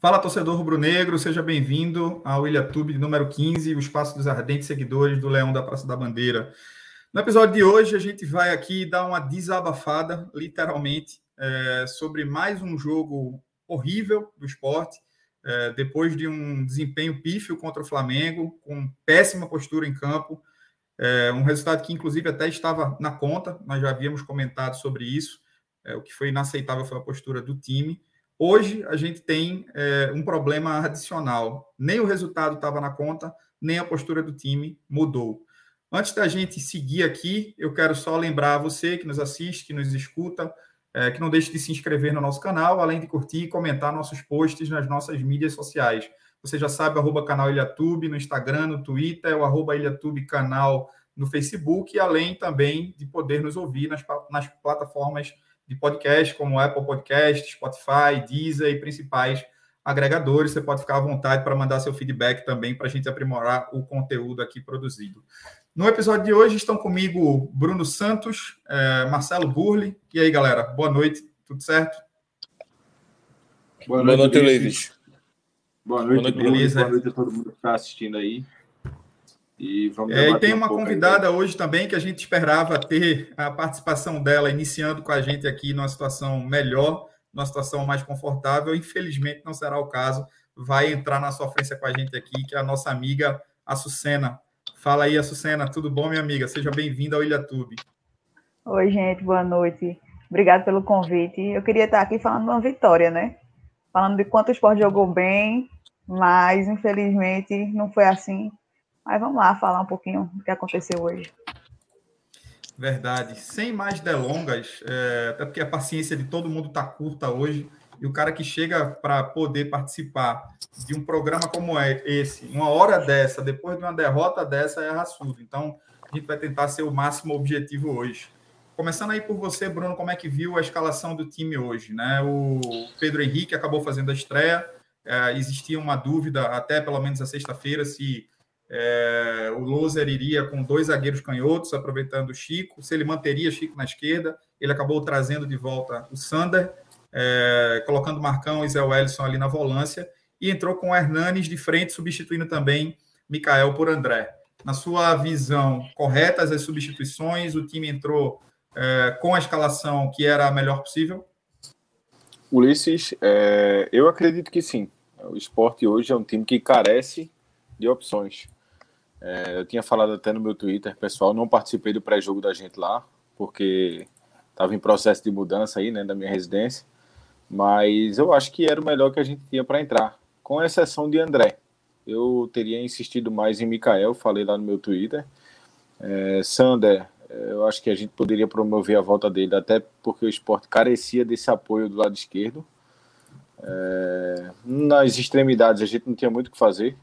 Fala, torcedor rubro-negro, seja bem-vindo ao Ilhatube número 15, o espaço dos ardentes seguidores do Leão da Praça da Bandeira. No episódio de hoje, a gente vai aqui dar uma desabafada, literalmente, é, sobre mais um jogo horrível do esporte, é, depois de um desempenho pífio contra o Flamengo, com péssima postura em campo, é, um resultado que, inclusive, até estava na conta, nós já havíamos comentado sobre isso, é, o que foi inaceitável foi a postura do time. Hoje a gente tem é, um problema adicional. Nem o resultado estava na conta, nem a postura do time mudou. Antes da gente seguir aqui, eu quero só lembrar você que nos assiste, que nos escuta, é, que não deixe de se inscrever no nosso canal, além de curtir e comentar nossos posts nas nossas mídias sociais. Você já sabe, arroba canal Ilhatube no Instagram, no Twitter, o arroba Ilhatube canal no Facebook, além também de poder nos ouvir nas, nas plataformas de podcast, como Apple Podcast, Spotify, Deezer e principais agregadores. Você pode ficar à vontade para mandar seu feedback também para a gente aprimorar o conteúdo aqui produzido. No episódio de hoje estão comigo Bruno Santos, é, Marcelo Burli. E aí, galera? Boa noite, tudo certo? Boa noite, Boa noite Levis. Boa noite, Boa noite, beleza. Boa noite a todo mundo que está assistindo aí. E, vamos é, e tem uma um convidada hoje também que a gente esperava ter a participação dela iniciando com a gente aqui numa situação melhor, numa situação mais confortável. Infelizmente não será o caso. Vai entrar na sofrência com a gente aqui, que é a nossa amiga Açucena. Fala aí, Açucena, tudo bom, minha amiga? Seja bem-vinda ao Ilhatube. Oi, gente, boa noite. Obrigado pelo convite. Eu queria estar aqui falando de uma vitória, né? Falando de quanto o esporte jogou bem, mas infelizmente não foi assim. Mas vamos lá falar um pouquinho do que aconteceu hoje. Verdade. Sem mais delongas, é, até porque a paciência de todo mundo está curta hoje, e o cara que chega para poder participar de um programa como é esse, uma hora dessa, depois de uma derrota dessa, é raçudo. Então, a gente vai tentar ser o máximo objetivo hoje. Começando aí por você, Bruno, como é que viu a escalação do time hoje? Né? O Pedro Henrique acabou fazendo a estreia, é, existia uma dúvida, até pelo menos a sexta-feira, se é, o Loser iria com dois zagueiros canhotos, aproveitando o Chico. Se ele manteria Chico na esquerda, ele acabou trazendo de volta o Sander, é, colocando Marcão e Zé Wellison ali na volância, e entrou com o Hernanes de frente, substituindo também Mikael por André. Na sua visão, corretas as substituições? O time entrou é, com a escalação que era a melhor possível? Ulisses, é, eu acredito que sim. O esporte hoje é um time que carece de opções. É, eu tinha falado até no meu Twitter, pessoal, não participei do pré-jogo da gente lá, porque estava em processo de mudança aí, né, da minha residência, mas eu acho que era o melhor que a gente tinha para entrar, com exceção de André. Eu teria insistido mais em Mikael, falei lá no meu Twitter. É, Sander, é, eu acho que a gente poderia promover a volta dele, até porque o esporte carecia desse apoio do lado esquerdo. É, nas extremidades a gente não tinha muito o que fazer.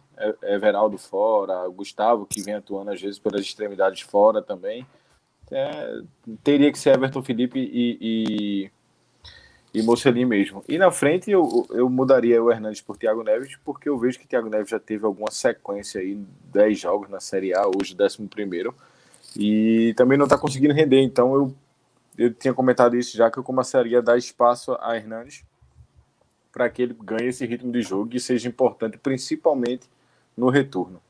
Everaldo fora, Gustavo, que vem atuando às vezes pelas extremidades fora também. É, teria que ser Everton Felipe e, e, e Mocelin mesmo. E na frente eu, eu mudaria o Hernandes por Thiago Neves, porque eu vejo que Thiago Neves já teve alguma sequência aí, 10 jogos na Série A, hoje 11 primeiro, e também não está conseguindo render, então eu, eu tinha comentado isso já, que eu começaria a dar espaço a Hernandes para que ele ganhe esse ritmo de jogo e seja importante, principalmente no retorno.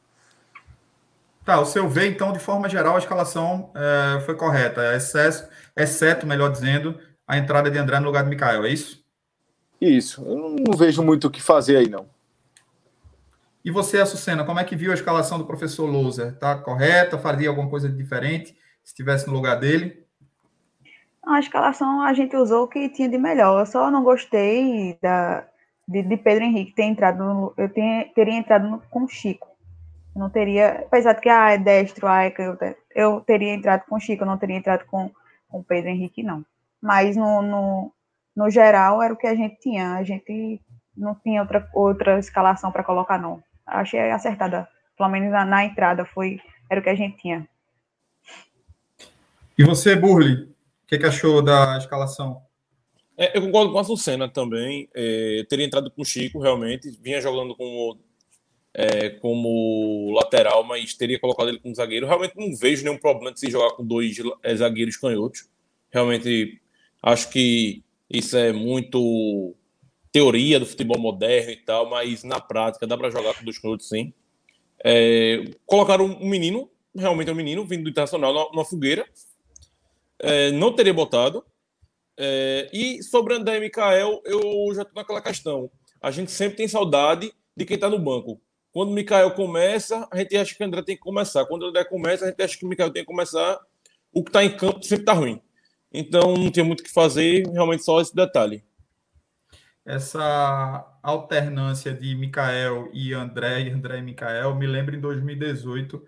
Tá, o seu ver, então, de forma geral, a escalação é, foi correta, excesso, exceto, melhor dizendo, a entrada de André no lugar de Mikael, é isso? Isso, eu não vejo muito o que fazer aí, não. E você, Açucena, como é que viu a escalação do professor Louser? Tá correta? Faria alguma coisa diferente se estivesse no lugar dele? A escalação a gente usou o que tinha de melhor. Eu só não gostei da, de, de Pedro Henrique ter entrado, no, eu tenha, teria entrado no, com Chico. Não teria, apesar de que ah, é destro, ah, é eu, eu teria entrado com Chico, eu não teria entrado com o Pedro Henrique, não. Mas no, no, no geral era o que a gente tinha. A gente não tinha outra, outra escalação para colocar, não. Achei acertada. Pelo menos na, na, entrada foi era o que a gente tinha. E você, Burli, o que, que achou da escalação? É, eu concordo com a Sucena também. É, teria entrado com o Chico, realmente. Vinha jogando como, é, como lateral, mas teria colocado ele como zagueiro. Realmente não vejo nenhum problema de se jogar com dois é, zagueiros canhotos. Realmente acho que isso é muito teoria do futebol moderno e tal, mas na prática dá para jogar com dois canhotos sim. É, colocaram um menino, realmente é um menino, vindo do Internacional numa fogueira. É, não teria botado. É, e sobre André e Mikael, eu já estou naquela questão. A gente sempre tem saudade de quem está no banco. Quando o Mikael começa, a gente acha que o André tem que começar. Quando o André começa, a gente acha que o Mikael tem que começar. O que está em campo sempre está ruim. Então não tem muito o que fazer, realmente só esse detalhe. Essa alternância de Mikael e André, e André e Mikael, me lembra em 2018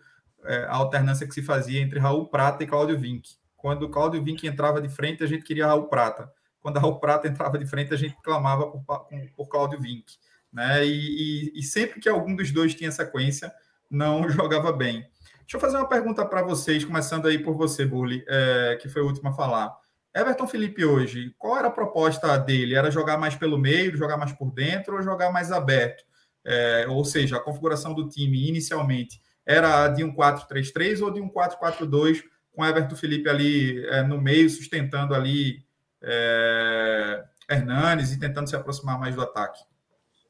é, a alternância que se fazia entre Raul Prata e Cláudio Vinck. Quando o Cláudio Vinck entrava de frente, a gente queria Raul Prata. Quando Raul Prata entrava de frente, a gente clamava por, por, Cláudio Vinck né? E, e, e, sempre que algum dos dois tinha sequência, não jogava bem. Deixa eu fazer uma pergunta para vocês, começando aí por você, Burli, é, que foi o último a falar. Everton Felipe hoje, qual era a proposta dele? Era jogar mais pelo meio, jogar mais por dentro ou jogar mais aberto? É, ou seja, a configuração do time inicialmente era de um 4-3-3 ou de um 4-4-2, com Everton Felipe ali é, no meio, sustentando ali é, Hernanes e tentando se aproximar mais do ataque?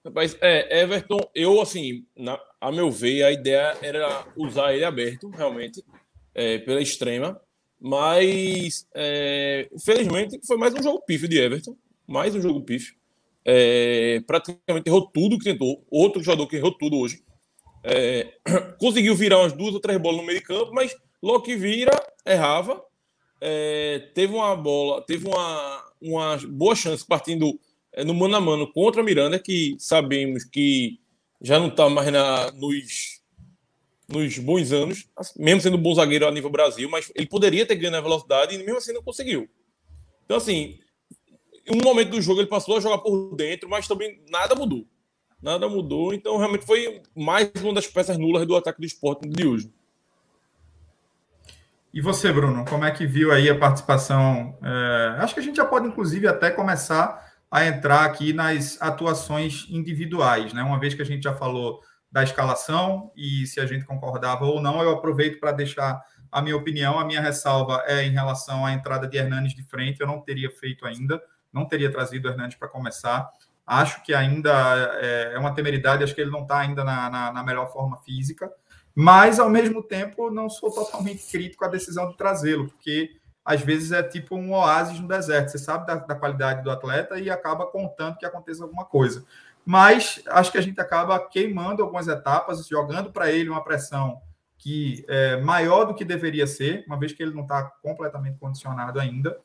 Rapaz, é, Everton, eu, assim, na, a meu ver, a ideia era usar ele aberto, realmente, é, pela extrema, mas, é, foi mais um jogo pífio de Everton, mais um jogo pífio. É, praticamente errou tudo que tentou, outro jogador que errou tudo hoje. É, conseguiu virar umas duas ou três bolas no meio de campo, mas logo que vira, errava. É, teve uma bola, teve uma, uma boa chance partindo é, no mano a mano contra Miranda, que sabemos que já não está mais na, nos, nos bons anos, mesmo sendo bom zagueiro a nível Brasil, mas ele poderia ter ganho na velocidade e mesmo assim não conseguiu. Então, assim, um momento do jogo ele passou a jogar por dentro, mas também nada mudou. Nada mudou, então realmente foi mais uma das peças nulas do ataque do esporte de hoje. E você, Bruno, como é que viu aí a participação? É, acho que a gente já pode, inclusive, até começar a entrar aqui nas atuações individuais, né? Uma vez que a gente já falou da escalação e se a gente concordava ou não, eu aproveito para deixar a minha opinião, a minha ressalva é em relação à entrada de Hernanes de frente, eu não teria feito ainda, não teria trazido Hernanes para começar. Acho que ainda é, é uma temeridade, acho que ele não está ainda na, na, na, melhor forma física, mas ao mesmo tempo não sou totalmente crítico à decisão de trazê-lo, porque às vezes é tipo um oásis no deserto. Você sabe da, da, qualidade do atleta e acaba contando que aconteça alguma coisa. Mas acho que a gente acaba queimando algumas etapas, jogando para ele uma pressão que é maior do que deveria ser, uma vez que ele não está completamente condicionado ainda.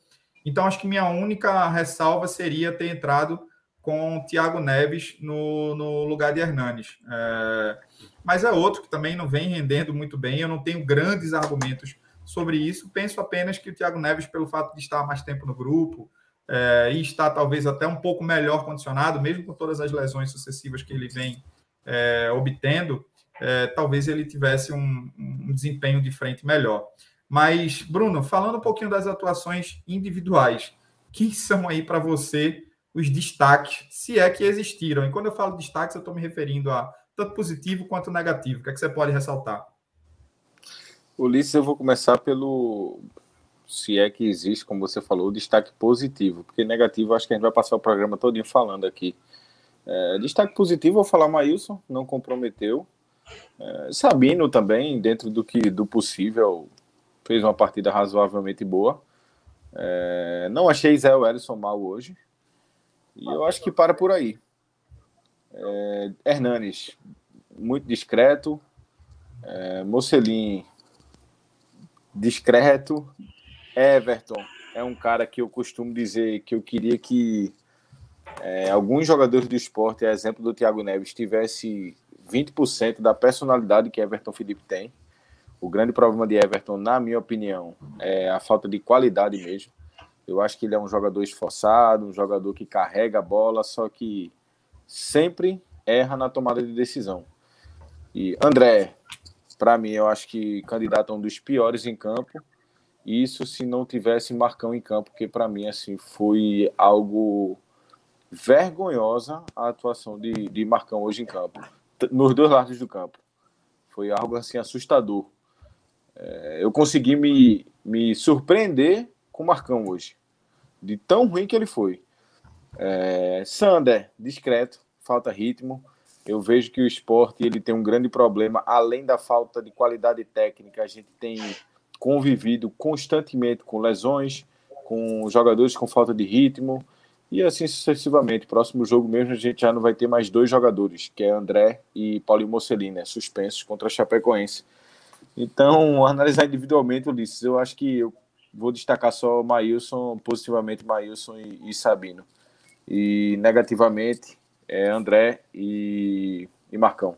Então, acho que minha única ressalva seria ter entrado com o Thiago Neves no, no lugar de Hernanes. É, mas é outro que também não vem rendendo muito bem. Eu não tenho grandes argumentos sobre isso. Penso apenas que o Thiago Neves, pelo fato de estar mais tempo no grupo é, e estar talvez até um pouco melhor condicionado, mesmo com todas as lesões sucessivas que ele vem é, obtendo, é, talvez ele tivesse um, um, desempenho de frente melhor. Mas, Bruno, falando um pouquinho das atuações individuais, quem são aí para você os destaques, se é que existiram? E quando eu falo destaques, eu estou me referindo a tanto positivo quanto negativo. O que, é que você pode ressaltar? Ulisses, eu vou começar pelo. Se é que existe, como você falou, o destaque positivo, porque negativo acho que a gente vai passar o programa todinho falando aqui. É, destaque positivo, vou falar Maílson, não comprometeu. É, Sabino também, dentro do que do possível, fez uma partida razoavelmente boa. É, não achei Zé Wellison mal hoje. E eu acho que para por aí. É, Hernanes, muito discreto. É, Mocelin, discreto. Everton é um cara que eu costumo dizer que eu queria que é, alguns jogadores do esporte, exemplo do Thiago Neves, tivesse 20% da personalidade que Everton Felipe tem. O grande problema de Everton, na minha opinião, é a falta de qualidade mesmo. Eu acho que ele é um jogador esforçado, um jogador que carrega a bola, só que sempre erra na tomada de decisão. E André, para mim, eu acho que candidato a um dos piores em campo. Isso se não tivesse Marcão em campo, porque para mim assim foi algo vergonhosa a atuação de, de Marcão hoje em campo, nos dois lados do campo. Foi algo assim assustador. É, eu consegui me, me surpreender com o Marcão hoje, de tão ruim que ele foi. É, Sander, discreto, falta ritmo. Eu vejo que o esporte ele tem um grande problema, além da falta de qualidade técnica, a gente tem convivido constantemente com lesões, com jogadores com falta de ritmo e assim sucessivamente. Próximo jogo mesmo a gente já não vai ter mais dois jogadores, que é André e Paulinho Mocelin, né, suspensos contra a Chapecoense. Então, analisar individualmente, Ulisses, eu acho que eu vou destacar só Maílson, positivamente Maílson e, e Sabino. E negativamente, é André e, e Marcão.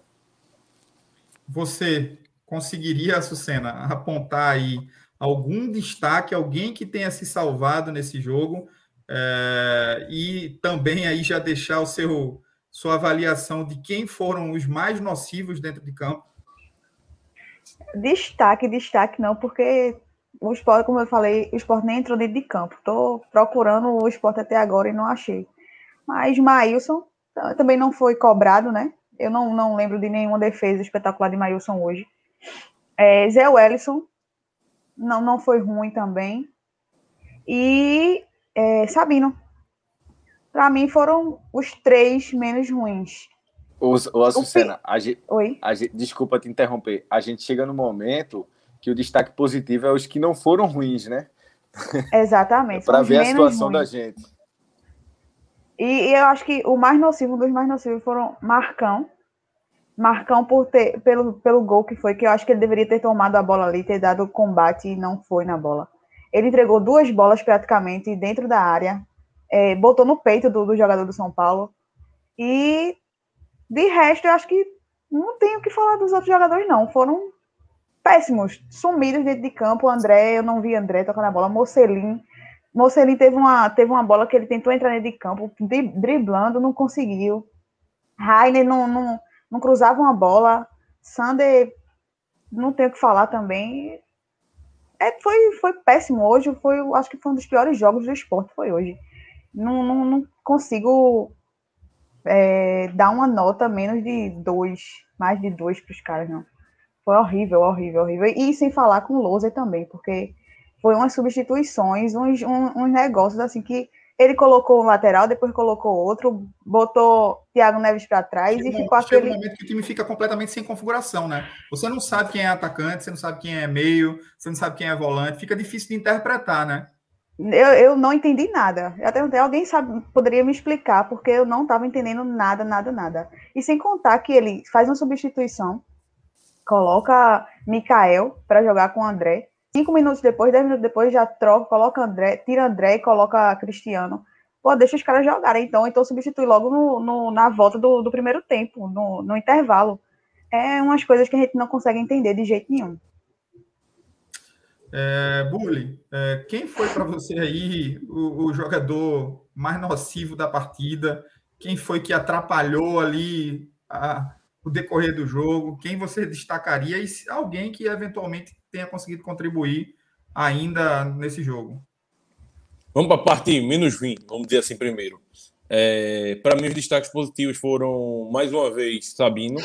Você conseguiria, Sucena, apontar aí algum destaque, alguém que tenha se salvado nesse jogo é, e também aí já deixar o seu sua avaliação de quem foram os mais nocivos dentro de campo? Destaque, destaque não, porque o esporte, como eu falei, o esporte nem entrou dentro de campo. Estou procurando o esporte até agora e não achei. Mas Maílson também não foi cobrado, né? Eu não, não lembro de nenhuma defesa espetacular de Maílson hoje. É, Zé Wellison não, não foi ruim também. E é, Sabino. Para mim foram os três menos ruins. O, o Açucena, a gente, Oi? A gente, desculpa te interromper. A gente chega no momento que o destaque positivo é os que não foram ruins, né? Exatamente. Para ver a situação ruins. da gente. E, e, eu acho que o mais nocivo, um dos mais nocivos foram Marcão. Marcão por ter, pelo, pelo gol que foi, que eu acho que ele deveria ter tomado a bola ali, ter dado o combate e não foi na bola. Ele entregou duas bolas praticamente dentro da área, é, botou no peito do, do, jogador do São Paulo. E de resto, eu acho que não tenho o que falar dos outros jogadores, não. Foram péssimos, sumidos dentro de campo. André, eu não vi André tocando a bola. Mocelin Mocelin teve uma, teve uma bola que ele tentou entrar dentro de campo, driblando, não conseguiu. Rainer não, não, não cruzava uma bola. Sander, não tenho o que falar também. É, foi, foi péssimo hoje. Foi, acho que foi um dos piores jogos do esporte. Foi hoje. Não, não, não consigo é, dar uma nota menos de dois, mais de dois para os caras, não. Foi horrível, horrível, horrível. E sem falar com o Loser também, porque foi umas substituições, uns, uns negócios assim que ele colocou um lateral, depois colocou outro, botou Thiago Neves para trás chega, e ficou aquele. um momento que o time fica completamente sem configuração, né? Você não sabe quem é atacante, você não sabe quem é meio, você não sabe quem é volante, fica difícil de interpretar, né? Eu, eu não entendi nada. Eu até perguntei, alguém sabe, poderia me explicar, porque eu não estava entendendo nada, nada, nada. E sem contar que ele faz uma substituição, coloca Mikael para jogar com o André, Cinco minutos depois, dez minutos depois, já troca, coloca André, tira André e coloca Cristiano. Pô, deixa os caras jogarem, então, então substitui logo no, no na volta do, do primeiro tempo, no, no intervalo. É umas coisas que a gente não consegue entender de jeito nenhum. É, é, quem foi para você aí o, o, jogador mais nocivo da partida? Quem foi que atrapalhou ali a, o decorrer do jogo? Quem você destacaria? E alguém que eventualmente tenha conseguido contribuir ainda nesse jogo. Vamos para a parte menos 20, vamos dizer assim primeiro. É, para mim, os destaques positivos foram, mais uma vez, Sabino,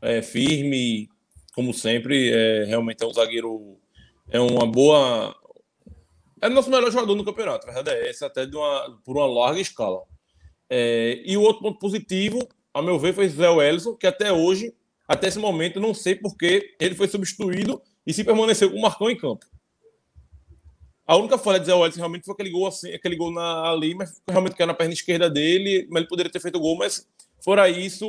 é, firme, como sempre, é, realmente é um zagueiro, é uma boa. É o nosso melhor jogador no campeonato, a verdade é essa, até de uma, por uma larga escala. É, e o outro ponto positivo, a meu ver, foi Zé Wellison, que até hoje até esse momento, não sei porque ele foi substituído e se permaneceu com o Marcão em campo. A única falha de Zé Wellington realmente foi aquele gol, assim, aquele gol na, ali, mas realmente caiu na perna esquerda dele, mas ele poderia ter feito o gol, mas fora isso,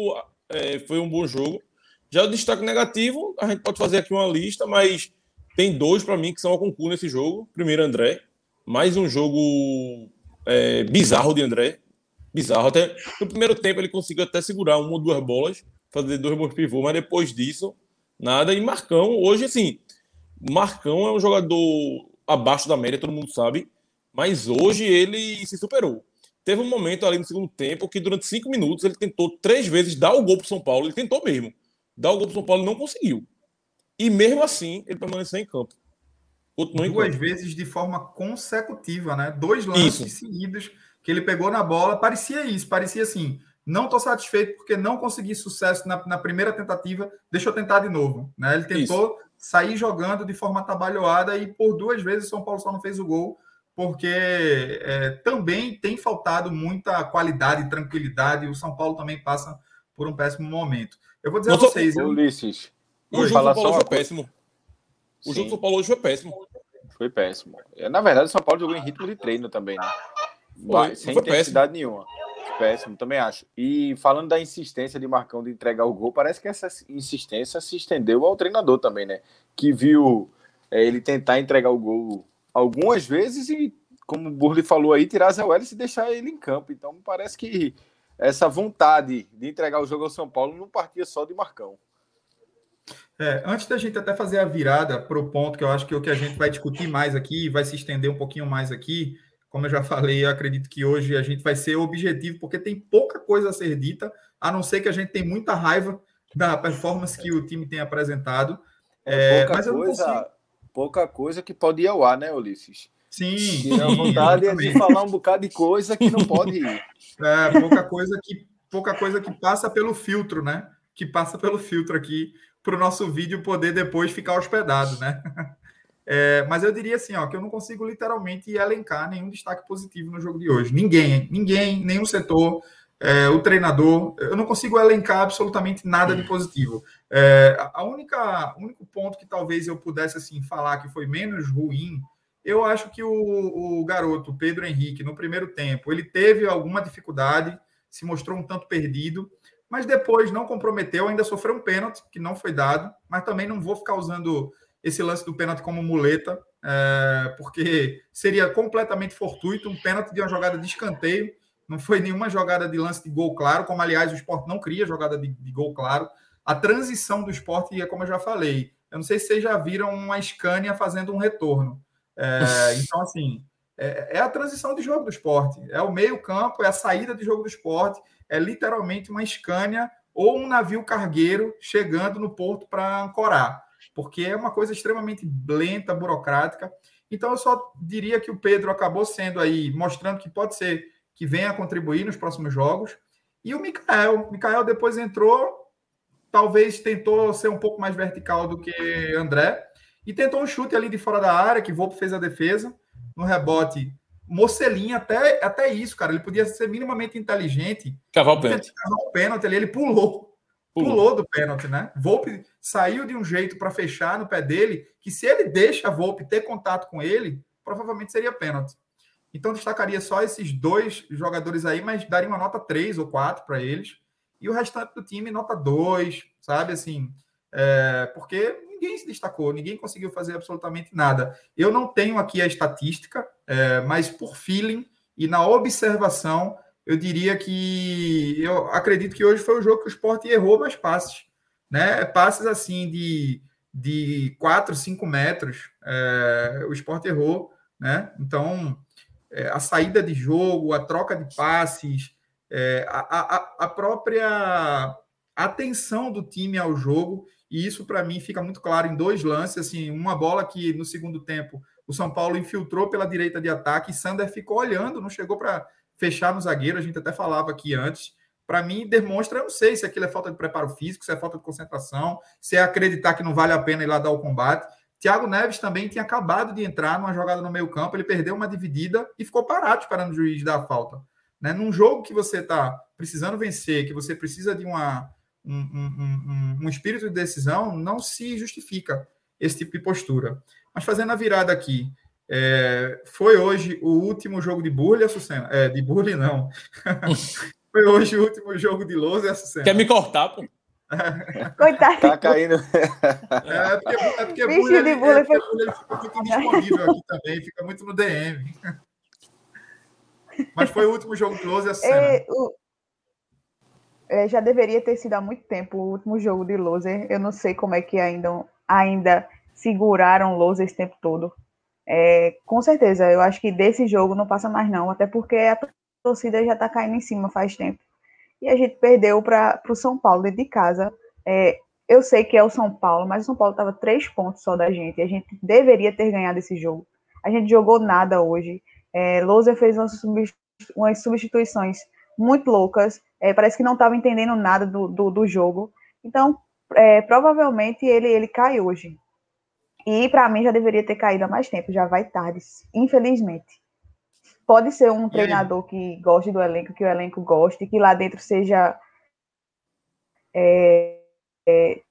é, foi um bom jogo. Já o destaque negativo, a gente pode fazer aqui uma lista, mas tem dois para mim que são ao concurso nesse jogo. Primeiro, André. Mais um jogo é, bizarro de André. Bizarro. Até no primeiro tempo ele conseguiu até segurar uma ou duas bolas, fazer dois bons pivôs, mas depois disso, nada. E Marcão, hoje, assim, Marcão é um jogador abaixo da média, todo mundo sabe, mas hoje ele se superou. Teve um momento ali no segundo tempo que durante cinco minutos ele tentou três vezes dar o gol para São Paulo, ele tentou mesmo. Dar o gol para São Paulo e não conseguiu. E mesmo assim, ele permaneceu em campo. Continuou Duas campo. vezes de forma consecutiva, né? Dois lances isso. seguidos que ele pegou na bola, parecia isso, parecia assim, não estou satisfeito porque não consegui sucesso na, na, primeira tentativa, deixa eu tentar de novo. Né? Ele tentou Isso. sair jogando de forma trabalhada e por duas vezes o São Paulo só não fez o gol porque é, também tem faltado muita qualidade e tranquilidade, e o São Paulo também passa por um péssimo momento. Eu vou dizer Não a vocês. Eu... Ulisses. O jogo do São Paulo foi péssimo. O jogo do São Paulo hoje foi péssimo. Foi péssimo. Na verdade, o São Paulo jogou em ritmo de treino também, né? Foi, sem foi intensidade péssimo. nenhuma. Péssimo, também acho. E falando da insistência de Marcão de entregar o gol, parece que essa insistência se estendeu ao treinador também, né? Que viu é, ele tentar entregar o gol algumas vezes e, como o Burley falou aí, tirar Zé Welles e deixar ele em campo. Então parece que essa vontade de entregar o jogo ao São Paulo não partia só de Marcão. É, antes da gente até fazer a virada para o ponto que eu acho que é o que a gente vai discutir mais aqui, vai se estender um pouquinho mais aqui, como eu já falei, eu acredito que hoje a gente vai ser objetivo, porque tem pouca coisa a ser dita, a não ser que a gente tem muita raiva da performance que o time tem apresentado. É, é, eu coisa, consigo pouca coisa que pode ir ao ar, né, Ulisses? Sim. E a vontade é de falar um bocado de coisa que não pode ir. É, pouca coisa que, pouca coisa que passa pelo filtro, né? Que passa pelo filtro aqui para o nosso vídeo poder depois ficar hospedado, né? É, mas eu diria assim, ó, que eu não consigo literalmente elencar nenhum destaque positivo no jogo de hoje. Ninguém, ninguém, nenhum setor, é, o treinador, eu não consigo elencar absolutamente nada de positivo. É, a única, único ponto que talvez eu pudesse assim falar que foi menos ruim, eu acho que o, o garoto Pedro Henrique no primeiro tempo ele teve alguma dificuldade, se mostrou um tanto perdido, mas depois não comprometeu, ainda sofreu um pênalti que não foi dado, mas também não vou ficar usando esse lance do pênalti como muleta, é, porque seria completamente fortuito um pênalti de uma jogada de escanteio não foi nenhuma jogada de lance de gol claro, como aliás o esporte não cria jogada de, de gol claro. A transição do esporte é como eu já falei. Eu não sei se vocês já viram uma Scania fazendo um retorno. É, então, assim, é, é, a transição de jogo do esporte. É o meio-campo, é a saída de jogo do esporte, é literalmente uma Scania ou um navio cargueiro chegando no porto para ancorar, porque é uma coisa extremamente lenta, burocrática. Então, eu só diria que o Pedro acabou sendo aí, mostrando que pode ser que venha a contribuir nos próximos jogos. E o Mikael. O Mikael depois entrou, talvez tentou ser um pouco mais vertical do que André, e tentou um chute ali de fora da área, que Volpe fez a defesa, no rebote. Mocelinha, até, até isso, cara. Ele podia ser minimamente inteligente. Cavar o pênalti. Cavar o pênalti ali, ele pulou. Pulou, pulou do pênalti, né? Volpe saiu de um jeito para fechar no pé dele, que se ele deixa a Volpe ter contato com ele, provavelmente seria pênalti. Então, destacaria só esses dois jogadores aí, mas daria uma nota 3 ou 4 para eles. E o restante do time, nota 2, sabe? Assim, é, porque ninguém se destacou, ninguém conseguiu fazer absolutamente nada. Eu não tenho aqui a estatística, é, mas por feeling e na observação, eu diria que eu acredito que hoje foi o jogo que o Sport errou mais passes. Né? Passes assim de, de 4, 5 metros, é, o Sport errou. Né? Então, é, a saída de jogo, a troca de passes, é, a, a, a, própria atenção do time ao jogo, e isso para mim fica muito claro em dois lances, assim, uma bola que no segundo tempo o São Paulo infiltrou pela direita de ataque e Sander ficou olhando, não chegou para fechar no zagueiro, a gente até falava aqui antes. Para mim, demonstra, eu não sei se aquilo é falta de preparo físico, se é falta de concentração, se é acreditar que não vale a pena ir lá dar o combate. Thiago Neves também tinha acabado de entrar numa jogada no meio campo, ele perdeu uma dividida e ficou parado esperando o juiz dar a falta. Né? Num jogo que você está precisando vencer, que você precisa de uma, um, um, um, um, espírito de decisão, não se justifica esse tipo de postura. Mas fazendo a virada aqui, é, foi hoje o último jogo de Burley, Açucena? É, de Burley não. foi hoje o último jogo de Lousa, Açucena. Quer me cortar, pô? Coitado. Tá caindo. É, porque, é porque Bicho de bullying, é, foi... fica muito disponível aqui também, fica muito no DM. Mas foi o último jogo close essa é, o... é, já deveria ter sido há muito tempo o último jogo de Loser. Eu não sei como é que ainda, ainda seguraram Loser esse tempo todo. É, com certeza, eu acho que desse jogo não passa mais não, até porque a torcida já está caindo em cima faz tempo e a gente perdeu para o São Paulo de casa. É, eu sei que é o São Paulo, mas o São Paulo estava três pontos só da gente. E a gente deveria ter ganhado esse jogo. A gente jogou nada hoje. É, Lousa fez umas, umas, substituições muito loucas. É, parece que não estava entendendo nada do, do, do jogo. Então, é, provavelmente ele, ele cai hoje. E para mim já deveria ter caído há mais tempo. Já vai tarde, infelizmente. pode ser um treinador que goste do elenco, que o elenco goste, que lá dentro seja é, é,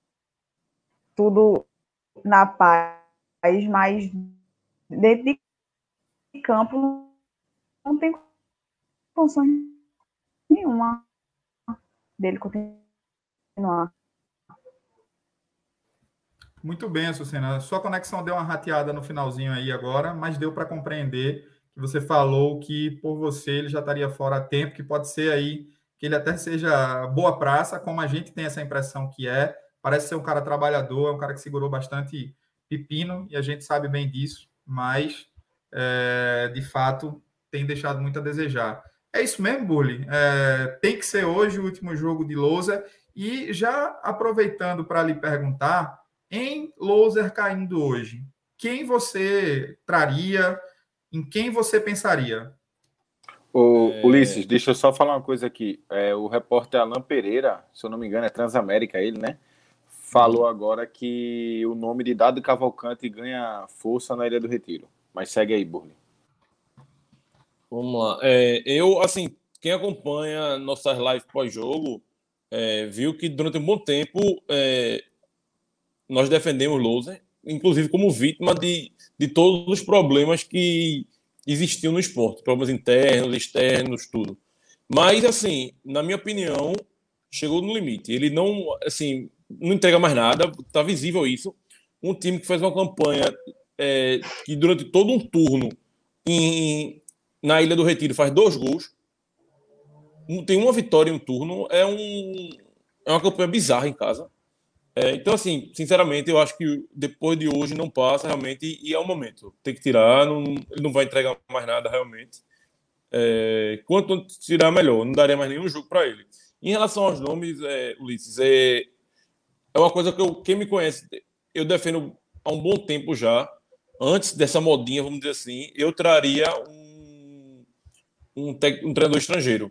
tudo na paz, mas dentro de campo não tem condições nenhuma dele continuar. Muito bem, Açucena. Sua conexão deu uma rateada no finalzinho aí agora, mas deu para compreender que você falou que por você ele já estaria fora a tempo, que pode ser aí que ele até seja boa praça, como a gente tem essa impressão que é. Parece ser um cara trabalhador, é um cara que segurou bastante pepino, e a gente sabe bem disso, mas é, de fato tem deixado muito a desejar. É isso mesmo, Burli. É, tem que ser hoje o último jogo de Lousa. E já aproveitando para lhe perguntar, em Loser caindo hoje, quem você traria, em quem você pensaria? O é... Ulisses, deixa eu só falar uma coisa aqui. É, o repórter Alan Pereira, se eu não me engano, é Transamérica ele, né? Falou agora que o nome de Dado Cavalcante ganha força na Ilha do Retiro. Mas segue aí, Burli. Vamos lá. É, eu, assim, quem acompanha nossas lives pós-jogo é, viu que durante um bom tempo é, nós defendemos Louser, inclusive como vítima de, de todos os problemas que existiam no esporte, problemas internos, externos, tudo. Mas, assim, na minha opinião, chegou no limite. Ele não, assim, não entrega mais nada, tá visível isso. Um time que faz uma campanha é, que durante todo um turno em, na Ilha do Retiro faz dois gols, tem uma vitória em um turno, é, um, é uma campanha bizarra em casa. É, então, assim, sinceramente, eu acho que depois de hoje não passa realmente e é o momento. Tem que tirar, não, ele não vai entregar mais nada realmente. É, quanto tirar, melhor. Não daria mais nenhum jogo para ele. Em relação aos nomes, é, Ulisses, é, é uma coisa que eu, quem me conhece, eu defendo há um bom tempo já. Antes dessa modinha, vamos dizer assim, eu traria um, um, um treinador estrangeiro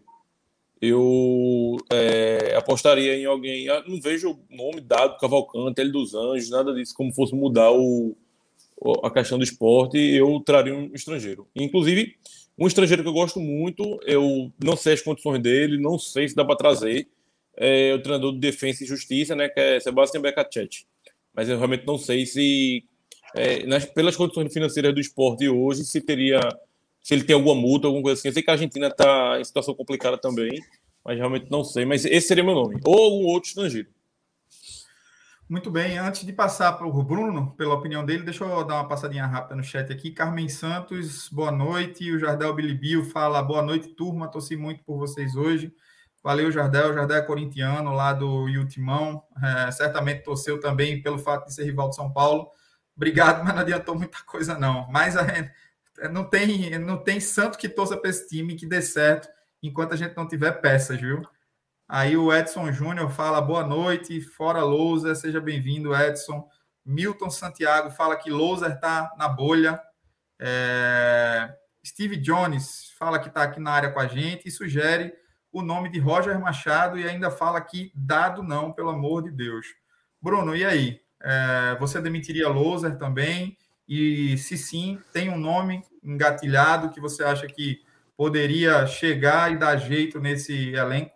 eu é, apostaria em alguém. não vejo o nome dado Cavalcante, ele dos Anjos, nada disso, como fosse mudar o, a questão do esporte. Eu traria um estrangeiro. Inclusive, um estrangeiro que eu gosto muito, eu não sei as condições dele, não sei se dá para trazer. É o treinador de Defesa e Justiça, né, que é Sebastião Becacete. Mas eu realmente não sei se, é, nas, pelas condições financeiras do esporte hoje, se teria se ele tem alguma multa, alguma coisa assim. Eu sei que a Argentina está em situação complicada também, mas realmente não sei. Mas esse seria meu nome. Ou algum outro estrangeiro. Muito bem, antes de passar para o Bruno, pela opinião dele, deixa eu dar uma passadinha rápida no chat aqui. Carmen Santos, boa noite. O Jardel Bilibio fala, boa noite, turma. Torci muito por vocês hoje. Valeu, Jardel. O Jardel é corintiano, lá do Yutimão. É, certamente torceu também pelo fato de ser rival de São Paulo. Obrigado, mas não adiantou muita coisa, não. Mas a, não tem, não tem santo que torça para esse time que dê certo enquanto a gente não tiver peças, viu? Aí o Edson Júnior fala boa noite, fora Louser, seja bem-vindo, Edson. Milton Santiago fala que Louser está na bolha. É... Steve Jones fala que está aqui na área com a gente e sugere o nome de Roger Machado e ainda fala que dado não, pelo amor de Deus. Bruno, e aí? É... Você demitiria Louser também? E se sim, tem um nome engatilhado que você acha que poderia chegar e dar jeito nesse elenco?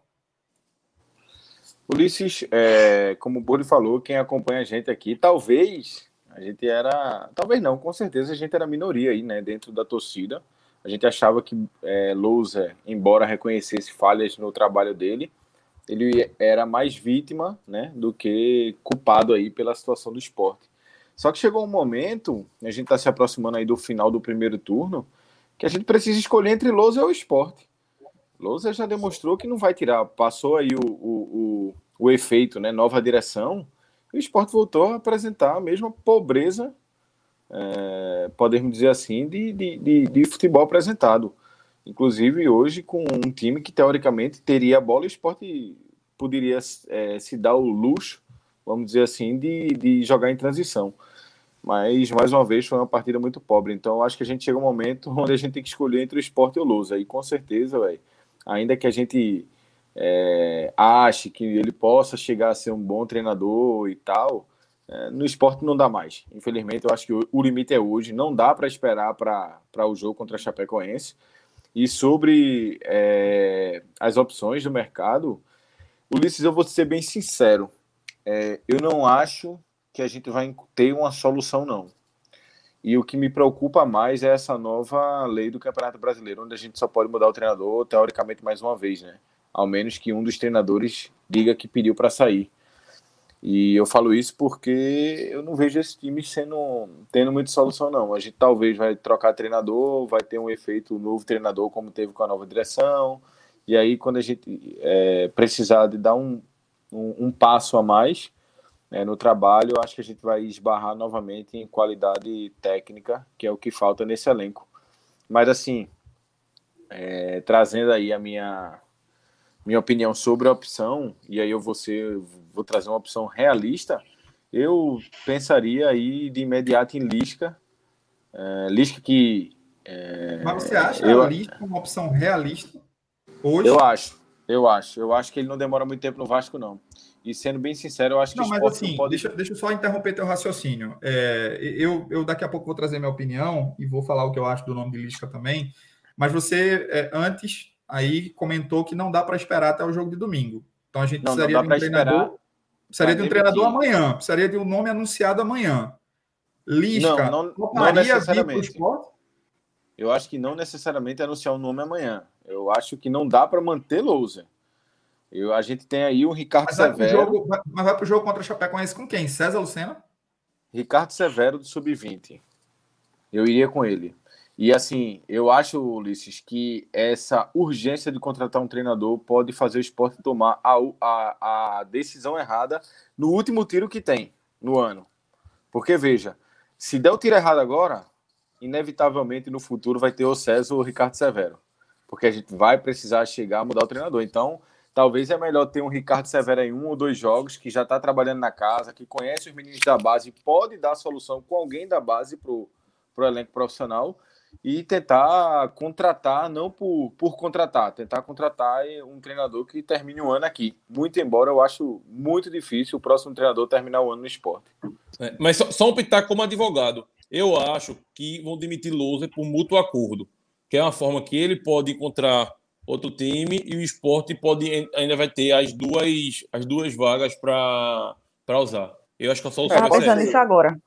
Ulisses, é, como o Bolo falou, quem acompanha a gente aqui, talvez a gente era. Talvez não, com certeza a gente era minoria aí, né, dentro da torcida. A gente achava que é, Lousa, embora reconhecesse falhas no trabalho dele, ele era mais vítima né, do que culpado aí pela situação do esporte. Só que chegou um momento, a gente está se aproximando aí do final do primeiro turno, que a gente precisa escolher entre Lousa e o esporte. Lousa já demonstrou que não vai tirar, passou aí o, o, o, o efeito, né? Nova direção, o esporte voltou a apresentar a mesma pobreza, é, podemos dizer assim, de, de, de, de futebol apresentado. Inclusive hoje com um time que teoricamente teria a bola, o esporte poderia é, se dar o luxo, vamos dizer assim, de, de jogar em transição. Mas, mais uma vez, foi uma partida muito pobre. Então, acho que a gente chega um momento onde a gente tem que escolher entre o esporte e o Lousa. E com certeza, véio, ainda que a gente é, ache que ele possa chegar a ser um bom treinador e tal, é, no esporte não dá mais. Infelizmente, eu acho que o, limite é hoje. Não dá para esperar para o jogo contra a Chapecoense. E sobre é, as opções do mercado, Ulisses, eu vou ser bem sincero. É, eu não acho que a gente vai ter uma solução, não. E o que me preocupa mais é essa nova lei do Campeonato Brasileiro, onde a gente só pode mudar o treinador, teoricamente, mais uma vez, né? Ao menos que um dos treinadores diga que pediu para sair. E eu falo isso porque eu não vejo esse time sendo tendo muita solução, não. A gente talvez vai trocar treinador, vai ter um efeito novo treinador, como teve com a nova direção. E aí, quando a gente é, precisar de dar um, um, um passo a mais é, no trabalho, acho que a gente vai esbarrar novamente em qualidade técnica, que é o que falta nesse elenco. Mas, assim, é, trazendo aí a minha minha opinião sobre a opção, e aí eu vou, ser, vou trazer uma opção realista, eu pensaria aí de imediato em Lisca. É, Lisca que. É, Mas você acha eu, a Lisca uma opção realista hoje? Eu acho, eu acho. Eu acho que ele não demora muito tempo no Vasco, não. E sendo bem sincero, eu acho que não, mas assim, pode... deixa, deixa eu só interromper teu raciocínio. É, eu, eu daqui a pouco vou trazer minha opinião e vou falar o que eu acho do nome de Lisca também. Mas você, é, antes, aí comentou que não dá para esperar até o jogo de domingo. Então a gente não, precisaria não de um treinador. Precisaria de um treinador amanhã, precisaria de um nome anunciado amanhã. Lisca, não, não, não necessariamente. Eu acho que não necessariamente anunciar o um nome amanhã. Eu acho que não dá para manter Lousa. Eu, a gente tem aí o Ricardo mas Severo. Jogo, vai, mas vai para o jogo contra o Chapecoense com quem? César Lucena? Ricardo Severo do Sub-20. Eu iria com ele. E assim, eu acho, Ulisses, que essa urgência de contratar um treinador pode fazer o esporte tomar a, a, a decisão errada no último tiro que tem no ano. Porque, veja, se der o tiro errado agora, inevitavelmente no futuro vai ter o César ou o Ricardo Severo. Porque a gente vai precisar chegar a mudar o treinador. Então, talvez é melhor ter um Ricardo Severo em um ou dois jogos, que já está trabalhando na casa, que conhece os meninos da base pode dar solução com alguém da base para o elenco profissional e tentar contratar, não por, por contratar, tentar contratar um treinador que termine o ano aqui. Muito embora eu acho muito difícil o próximo treinador terminar o ano no esporte. É, mas só, só um pitaco como advogado. Eu acho que vão demitir Lousa por mútuo acordo, que é uma forma que ele pode encontrar outro time e o esporte pode ainda vai ter as duas, as duas vagas para usar. Eu acho que a solução Eu estava pensando nisso agora.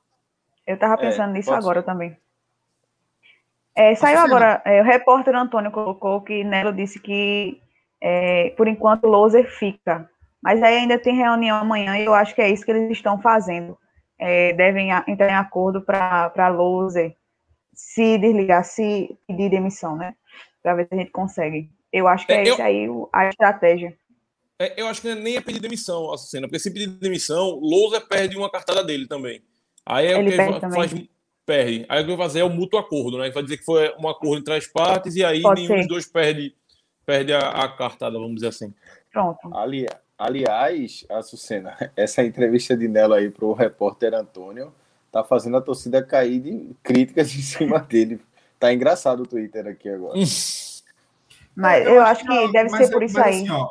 Eu estava é, pensando é, nisso agora ser. também. É, saiu agora, é, o repórter Antônio colocou que Nelo disse que, é, por enquanto, o Loser fica. Mas aí ainda tem reunião amanhã e eu acho que é isso que eles estão fazendo. É, devem entrar em acordo para Loser se desligar, se pedir demissão, né? Para ver se a gente consegue. Eu acho que é, é essa aí a estratégia. É, eu acho que nem é pedir demissão, Açucena, porque se pedir demissão, Loser perde uma cartada dele também. Aí é Ele o que faz, perde. Aí o que vai fazer é o mútuo acordo, né? Vai dizer que foi um acordo entre as partes e aí Pode nenhum ser. dos dois perde, perde a, a, cartada, vamos dizer assim. Pronto. Ali, aliás, Açucena, essa entrevista de Nelo aí para o repórter Antônio tá fazendo a torcida cair de críticas em cima dele. Tá engraçado o Twitter aqui agora. mas eu, acho que deve ser por isso aí. Assim, ó,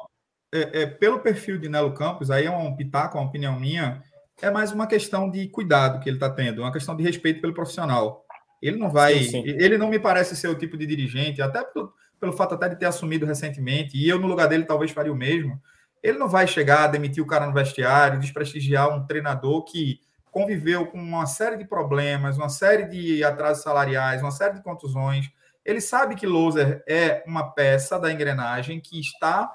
é, é, pelo perfil de Nelo Campos, aí é um pitaco, uma opinião minha é mais uma questão de cuidado que ele está tendo, uma questão de respeito pelo profissional. Ele não vai, sim, sim. ele não me parece ser o tipo de dirigente, até pelo, pelo fato até de ter assumido recentemente, e eu no lugar dele talvez faria o mesmo. Ele não vai chegar, demitir o cara no vestiário, desprestigiar um treinador que conviveu com uma série de problemas, uma série de atrasos salariais, uma série de contusões. Ele sabe que Loser é uma peça da engrenagem que está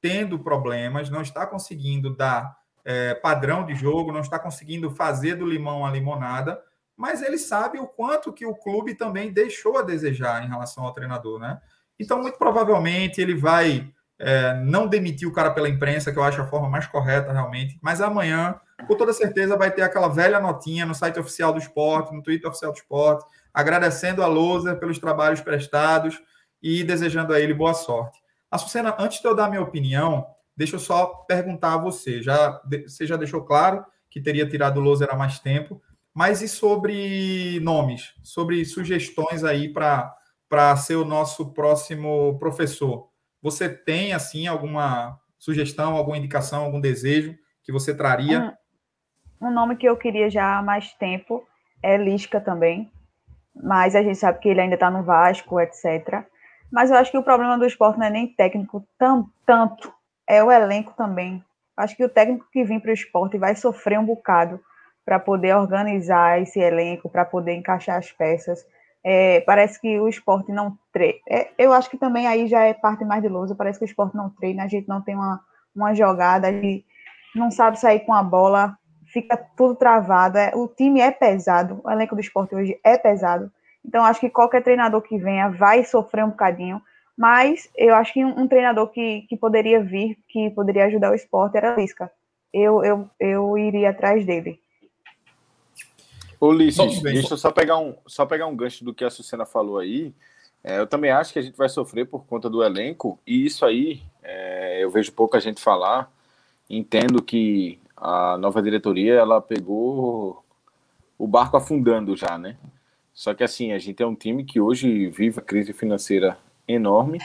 tendo problemas, não está conseguindo dar é, padrão de jogo, não está conseguindo fazer do limão a limonada, mas ele sabe o quanto que o clube também deixou a desejar em relação ao treinador, né? Então, muito provavelmente, ele vai é, não demitir o cara pela imprensa, que eu acho a forma mais correta realmente, mas amanhã, com toda certeza, vai ter aquela velha notinha no site oficial do esporte, no Twitter oficial do esporte, agradecendo a Lousa pelos trabalhos prestados e desejando a ele boa sorte. Açucena, antes de eu dar minha opinião, Deixa eu só perguntar a você. Já, você já deixou claro que teria tirado o Loser há mais tempo, mas e sobre nomes, sobre sugestões aí para ser o nosso próximo professor? Você tem, assim, alguma sugestão, alguma indicação, algum desejo que você traria? Um, um nome que eu queria já há mais tempo é Lisca também, mas a gente sabe que ele ainda está no Vasco, etc. Mas eu acho que o problema do esporte não é nem técnico tam, tanto, é o elenco também. Acho que o técnico que vem para o esporte vai sofrer um bocado para poder organizar esse elenco, para poder encaixar as peças. É, parece que o esporte não treina. É, eu acho que também aí já é parte mais de lousa. Parece que o esporte não treina, a gente não tem uma, uma jogada, a gente não sabe sair com a bola, fica tudo travado. É, o time é pesado, o elenco do esporte hoje é pesado. Então, acho que qualquer treinador que venha vai sofrer um bocadinho. Mas eu acho que um, um treinador que, que poderia vir, que poderia ajudar o esporte, era Lisca. Eu, eu, eu iria atrás dele. Ulisses, deixa eu só pegar um, só pegar um gancho do que a Sucena falou aí. É, eu também acho que a gente vai sofrer por conta do elenco, e isso aí é, eu vejo pouca gente falar. Entendo que a nova diretoria ela pegou o barco afundando já, né? Só que assim, a gente é um time que hoje vive a crise financeira enorme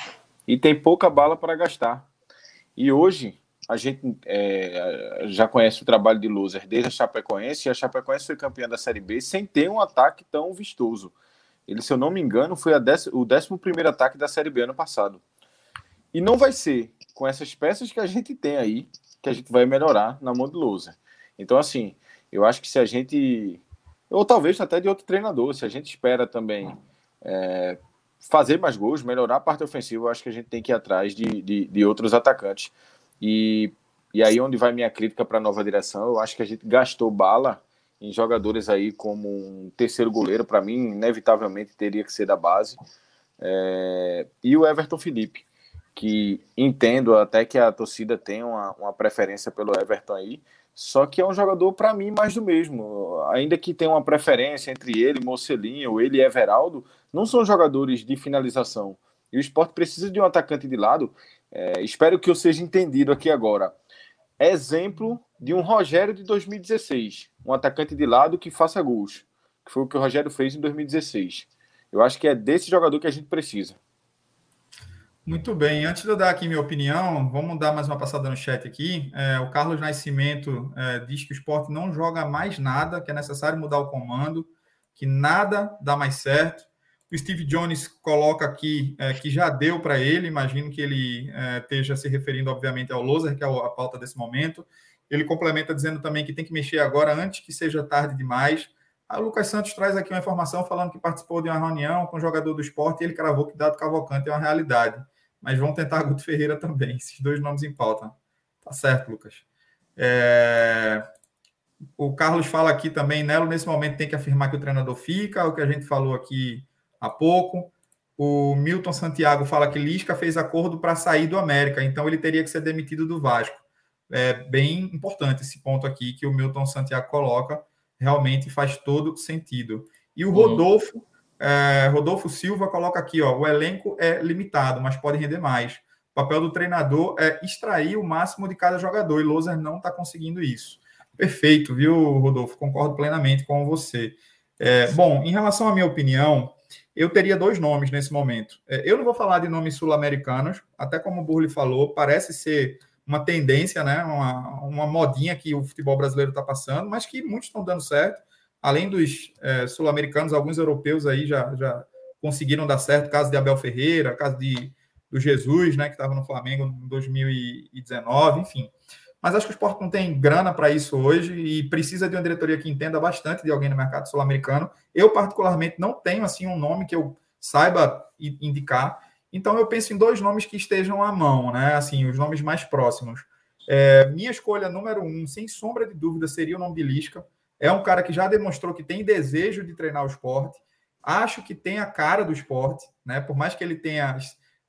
e tem pouca bala para gastar. E hoje a gente é, já conhece o trabalho de loser desde a Chapecoense, e a Chapecoense foi campeã da Série B sem ter um ataque tão vistoso. Ele, se eu não me engano, foi dec o 11 ataque da Série B ano passado. E não vai ser com essas peças que a gente tem aí que a gente vai melhorar na mão do loser. Então, assim, eu acho que se a gente. Ou talvez até de outro treinador, se a gente espera também é, fazer mais gols, melhorar a parte ofensiva, eu acho que a gente tem que ir atrás de, de, de outros atacantes. E, e aí onde vai minha crítica para a nova direção, eu acho que a gente gastou bala em jogadores aí como um terceiro goleiro, para mim, inevitavelmente teria que ser da base. É, e o Everton Felipe, que entendo até que a torcida tem uma, uma preferência pelo Everton aí, só que é um jogador, para mim, mais do mesmo. Ainda que tenha uma preferência entre ele, Mocelinho, ele e Everaldo, não são jogadores de finalização. E o esporte precisa de um atacante de lado é, espero que eu seja entendido aqui agora. Exemplo de um Rogério de 2016, um atacante de lado que faça gols, que foi o que o Rogério fez em 2016. Eu acho que é desse jogador que a gente precisa. Muito bem, antes de eu dar aqui minha opinião, vamos dar mais uma passada no chat aqui. É, o Carlos Nascimento é, diz que o esporte não joga mais nada, que é necessário mudar o comando, que nada dá mais certo. O Steve Jones coloca aqui é, que já deu para ele, imagino que ele é, esteja se referindo, obviamente, ao Loser, que é a pauta desse momento. Ele complementa dizendo também que tem que mexer agora antes que seja tarde demais. A Lucas Santos traz aqui uma informação falando que participou de uma reunião com o jogador do esporte e ele cravou que Dado Cavalcante é uma realidade. Mas vão tentar Guto Ferreira também, esses dois nomes em pauta. Tá certo, Lucas. É... O Carlos fala aqui também, Nelo, nesse momento tem que afirmar que o treinador fica, o que a gente falou aqui há pouco. O Milton Santiago fala que Lisca fez acordo para sair do América, então ele teria que ser demitido do Vasco. É bem importante esse ponto aqui que o Milton Santiago coloca, realmente faz todo sentido. E o uhum. Rodolfo, é, Rodolfo Silva coloca aqui, ó, o elenco é limitado, mas pode render mais. O papel do treinador é extrair o máximo de cada jogador, e Loser não está conseguindo isso. Perfeito, viu, Rodolfo? Concordo plenamente com você. É, bom, em relação à minha opinião, eu teria dois nomes nesse momento. É, eu não vou falar de nomes sul-americanos, até como o Burley falou, parece ser uma tendência, né? uma, uma modinha que o futebol brasileiro está passando, mas que muitos estão dando certo. Além dos é, sul-americanos, alguns europeus aí já, já conseguiram dar certo, caso de Abel Ferreira, caso de, do Jesus, né, que estava no Flamengo em 2019, enfim. Mas acho que o esporte não tem grana para isso hoje e precisa de uma diretoria que entenda bastante de alguém no mercado sul-americano. Eu, particularmente, não tenho assim um nome que eu saiba indicar. Então, eu penso em dois nomes que estejam à mão, né? Assim, os nomes mais próximos. É, minha escolha número um, sem sombra de dúvida, seria o nome de Lisca. É um cara que já demonstrou que tem desejo de treinar o esporte. Acho que tem a cara do esporte, né? Por mais que ele tenha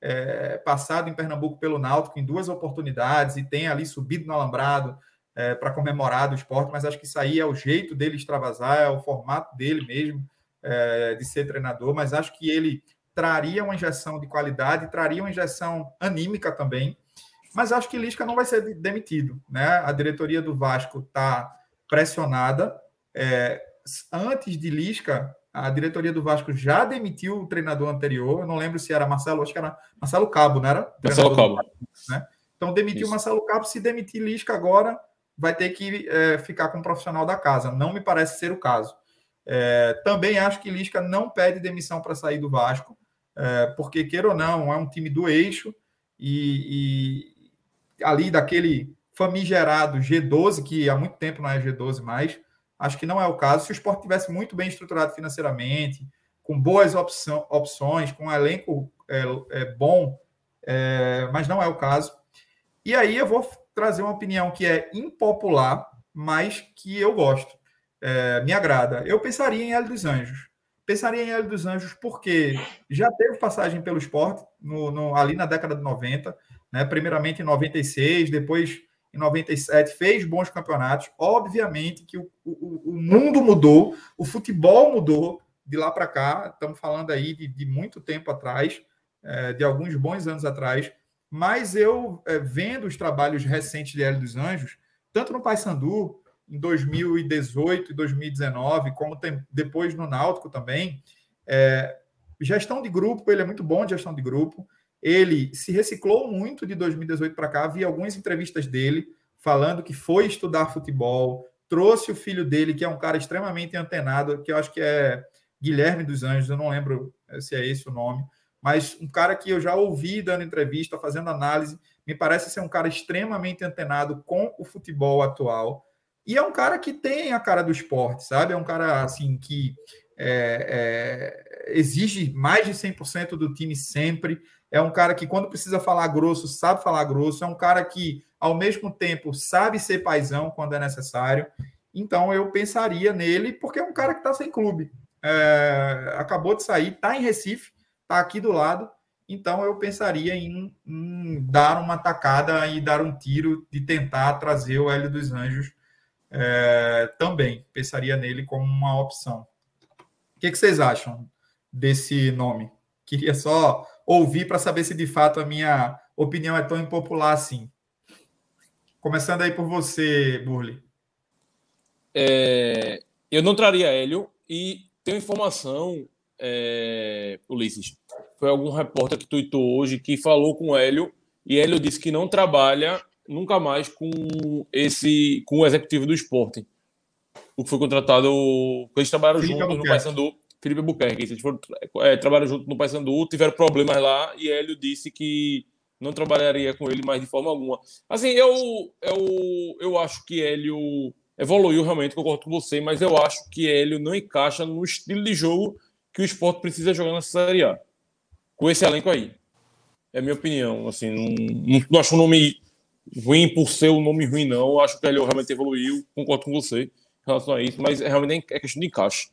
é, passado em Pernambuco pelo Náutico em duas oportunidades e tem ali subido no alambrado é, para comemorar do esporte, mas acho que isso aí é o jeito dele extravasar, é o formato dele mesmo é, de ser treinador, mas acho que ele traria uma injeção de qualidade, traria uma injeção anímica também, mas acho que Lisca não vai ser demitido, né? A diretoria do Vasco está pressionada. É, antes de Lisca, a diretoria do Vasco já demitiu o treinador anterior. Eu não lembro se era Marcelo, acho que era Marcelo Cabo, não era? Marcelo Cabo. Vasco, né? Então demitiu o Marcelo Cabo. Se demitir Lisca agora, vai ter que é, ficar com o profissional da casa. Não me parece ser o caso. É, também acho que Lisca não pede demissão para sair do Vasco. é, porque, queira ou não, é um time do eixo e, e ali daquele famigerado G12, que há muito tempo não é G12 mais, acho que não é o caso. Se o esporte tivesse muito bem estruturado financeiramente, com boas opção, opções, com um elenco é, é bom, é, mas não é o caso. E aí eu vou trazer uma opinião que é impopular, mas que eu gosto, é, me agrada. Eu pensaria em Hélio dos Anjos. Pensaria em Hélio dos Anjos porque já teve passagem pelo esporte no, no, ali na década de 90, né? primeiramente em 96, depois em 97, fez bons campeonatos. Obviamente que o, o, o mundo mudou, o futebol mudou de lá para cá. Estamos falando aí de, de muito tempo atrás, é, de alguns bons anos atrás. Mas eu, é, vendo os trabalhos recentes de Hélio dos Anjos, tanto no Paysandu, em 2018 e 2019, como tem, depois no Náutico também, é, gestão de grupo, ele é muito bom de gestão de grupo. Ele se reciclou muito de 2018 para cá. Vi algumas entrevistas dele falando que foi estudar futebol, trouxe o filho dele, que é um cara extremamente antenado, que eu acho que é Guilherme dos Anjos, eu não lembro se é esse o nome mas um cara que eu já ouvi dando entrevista, fazendo análise, me parece ser um cara extremamente antenado com o futebol atual. E é um cara que tem a cara do esporte, sabe? É um cara assim que é, é, exige mais de 100% do time sempre. É um cara que, quando precisa falar grosso, sabe falar grosso. É um cara que, ao mesmo tempo, sabe ser paisão quando é necessário. Então, eu pensaria nele, porque é um cara que está sem clube. É, acabou de sair, está em Recife está aqui do lado. Então eu pensaria em, em, dar uma tacada e dar um tiro de tentar trazer o Hélio dos Anjos é, também. Pensaria nele como uma opção. O que, que vocês acham desse nome? Queria só ouvir para saber se de fato a minha opinião é tão impopular assim. Começando aí por você, Burli. É, eu não traria Hélio e tenho informação, é, Ulisses, foi algum repórter que tweetou hoje que falou com o Hélio e Hélio disse que não trabalha nunca mais com esse com o executivo do esporte. O que foi contratado. Eles trabalharam Felipe juntos no Paysandu. Felipe Buquerque. Eles foram, é, trabalharam juntos no Paysandu, tiveram problemas lá e Hélio disse que não trabalharia com ele mais de forma alguma. Assim, eu, eu, eu acho que Hélio evoluiu realmente, concordo com você, mas eu acho que Hélio não encaixa no estilo de jogo que o esporte precisa jogar nessa Série A com esse elenco aí. É a minha opinião. Assim, não, não acho o nome ruim por ser um nome ruim, não. Eu acho que ele realmente evoluiu, concordo com você em relação a isso, mas realmente é questão de encaixe.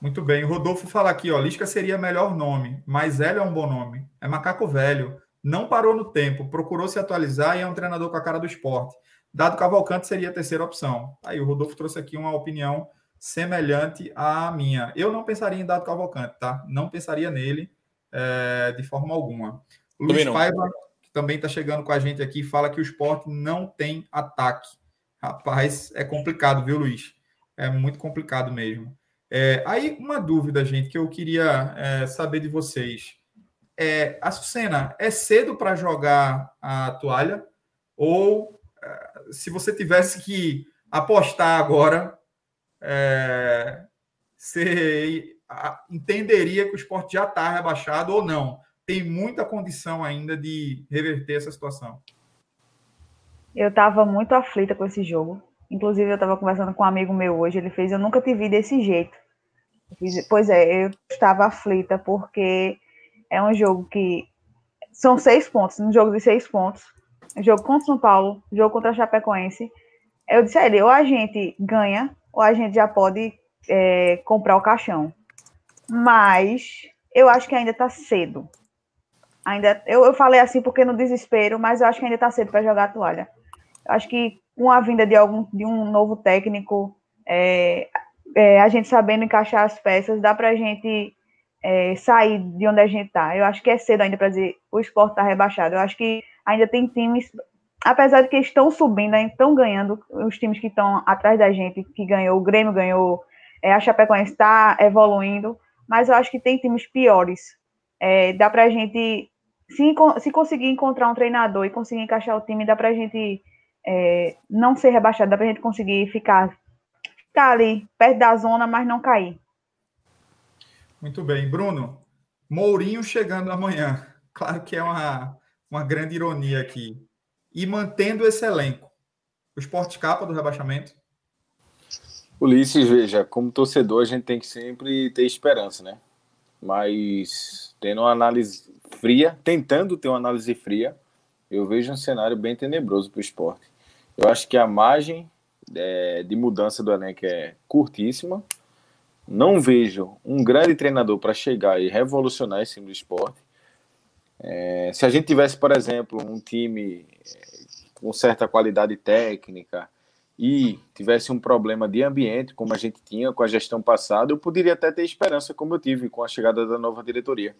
Muito bem. O Rodolfo fala aqui, ó, Lisca seria melhor nome, mas Hélio é um bom nome. É macaco velho. Não parou no tempo, procurou se atualizar e é um treinador com a cara do esporte. Dado Cavalcante seria a terceira opção. Aí o Rodolfo trouxe aqui uma opinião semelhante à minha. Eu não pensaria em Dado Cavalcante, tá? Não pensaria nele é, de forma alguma. Luiz Paiva, que também está chegando com a gente aqui, fala que o esporte não tem ataque. Rapaz, é complicado, viu, Luiz? É muito complicado mesmo. É, aí, uma dúvida, gente, que eu queria é, saber de vocês. É, Açucena, é cedo para jogar a toalha? Ou é, se você tivesse que apostar agora, é, você entenderia que o esporte já está rebaixado ou não. Tem muita condição ainda de reverter essa situação. Eu estava muito aflita com esse jogo. Inclusive, eu estava conversando com um amigo meu hoje. Ele fez: Eu nunca te vi desse jeito. Fiz, pois é, eu estava aflita porque é um jogo que são seis pontos, um jogo de seis pontos. jogo contra São Paulo, jogo contra a Chapecoense. Eu disse a ele: ou a gente ganha, ou a gente já pode é, comprar o caixão mas eu acho que ainda está cedo. Ainda, eu, eu falei assim porque no desespero, mas eu acho que ainda está cedo para jogar a toalha. Eu acho que com a vinda de algum de um novo técnico, é, é, a gente sabendo encaixar as peças, dá para a gente é, sair de onde a gente está. Eu acho que é cedo ainda para dizer o esporte está rebaixado. Eu acho que ainda tem times, apesar de que estão subindo, estão ganhando, os times que estão atrás da gente, que ganhou, o Grêmio ganhou, é, a Chapecoense está evoluindo mas eu acho que tem times piores. É, dá para a gente, se, se conseguir encontrar um treinador e conseguir encaixar o time, dá para a gente é, não ser rebaixado, dá para a gente conseguir ficar, ficar ali, perto da zona, mas não cair. Muito bem. Bruno, Mourinho chegando amanhã. Claro que é uma, uma grande ironia aqui. E mantendo esse elenco. O esporte capa do rebaixamento? Ulisses, veja, como torcedor a gente tem que sempre ter esperança, né? Mas tendo uma análise fria, tentando ter uma análise fria, eu vejo um cenário bem tenebroso para o esporte. Eu acho que a margem é, de mudança do elenco é curtíssima. Não vejo um grande treinador para chegar e revolucionar esse time do esporte. É, se a gente tivesse, por exemplo, um time é, com certa qualidade técnica, e tivesse um problema de ambiente, como a gente tinha com a gestão passada, eu poderia até ter esperança, como eu tive com a chegada da nova diretoria.